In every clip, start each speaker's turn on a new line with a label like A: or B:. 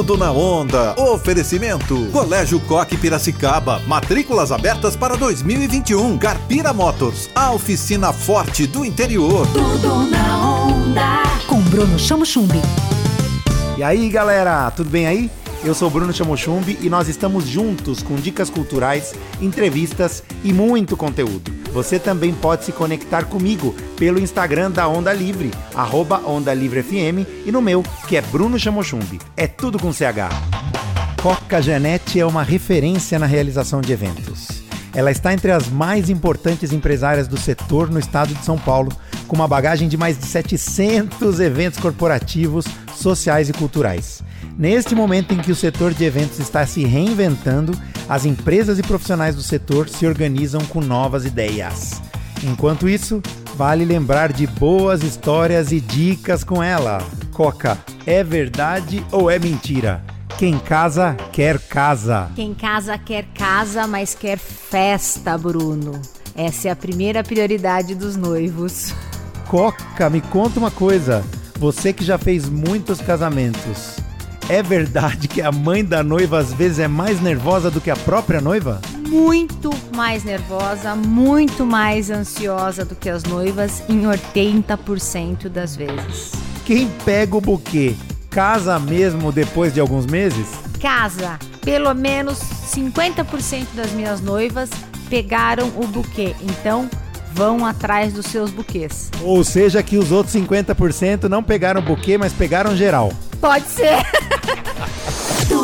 A: Tudo na onda. Oferecimento. Colégio Coque Piracicaba. Matrículas abertas para 2021. Carpira Motors. A oficina forte do interior.
B: Tudo na onda.
C: Com Bruno Chamo Chumbi.
D: E aí, galera, tudo bem aí? Eu sou Bruno Chamochumbi e nós estamos juntos com dicas culturais, entrevistas e muito conteúdo. Você também pode se conectar comigo pelo Instagram da Onda Livre, arroba Onda Livre FM, e no meu, que é Bruno Chamochumbi. É tudo com CH. Coca Janete é uma referência na realização de eventos. Ela está entre as mais importantes empresárias do setor no estado de São Paulo, com uma bagagem de mais de 700 eventos corporativos, sociais e culturais. Neste momento em que o setor de eventos está se reinventando, as empresas e profissionais do setor se organizam com novas ideias. Enquanto isso, vale lembrar de boas histórias e dicas com ela. Coca, é verdade ou é mentira? Quem casa, quer casa.
E: Quem casa, quer casa, mas quer festa, Bruno. Essa é a primeira prioridade dos noivos.
D: Coca, me conta uma coisa. Você que já fez muitos casamentos, é verdade que a mãe da noiva às vezes é mais nervosa do que a própria noiva?
E: Muito mais nervosa, muito mais ansiosa do que as noivas em 80% das vezes.
D: Quem pega o buquê casa mesmo depois de alguns meses?
E: Casa. Pelo menos 50% das minhas noivas pegaram o buquê. Então, vão atrás dos seus buquês.
D: Ou seja, que os outros 50% não pegaram o buquê, mas pegaram geral.
E: Pode ser.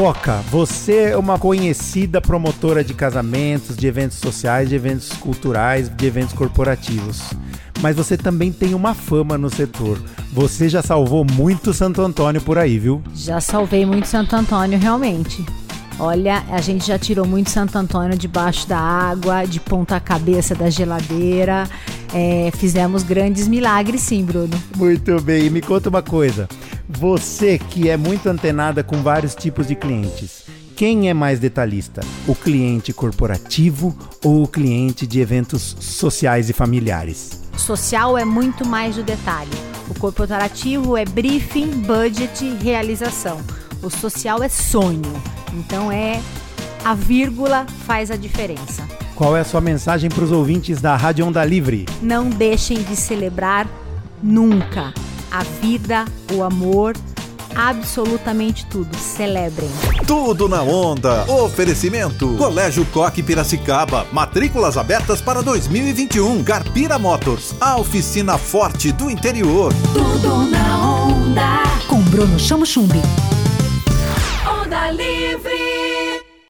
D: Coca, você é uma conhecida promotora de casamentos, de eventos sociais, de eventos culturais, de eventos corporativos. Mas você também tem uma fama no setor. Você já salvou muito Santo Antônio por aí, viu?
E: Já salvei muito Santo Antônio, realmente. Olha, a gente já tirou muito Santo Antônio debaixo da água, de ponta cabeça da geladeira. É, fizemos grandes milagres, sim, Bruno.
D: Muito bem, e me conta uma coisa. Você que é muito antenada com vários tipos de clientes, quem é mais detalhista? O cliente corporativo ou o cliente de eventos sociais e familiares?
E: Social é muito mais do detalhe. O corporativo é briefing, budget realização. O social é sonho. Então é a vírgula faz a diferença.
D: Qual é a sua mensagem para os ouvintes da Rádio Onda Livre?
E: Não deixem de celebrar nunca a vida, o amor, absolutamente tudo. Celebrem.
A: Tudo na onda. Oferecimento. Colégio Coque Piracicaba. Matrículas abertas para 2021. Carpira Motors. A oficina forte do interior.
B: Tudo na onda.
C: Com Bruno Chamo Chumbi.
B: Onda Livre.